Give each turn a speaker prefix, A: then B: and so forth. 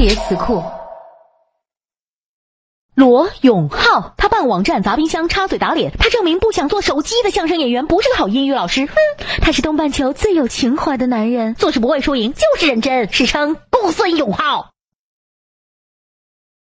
A: 别词库罗永浩，他办网站砸冰箱，插嘴打脸。他证明不想做手机的相声演员不是个好英语老师。哼，他是东半球最有情怀的男人，做事不会输赢，就是认真。史称公孙永浩。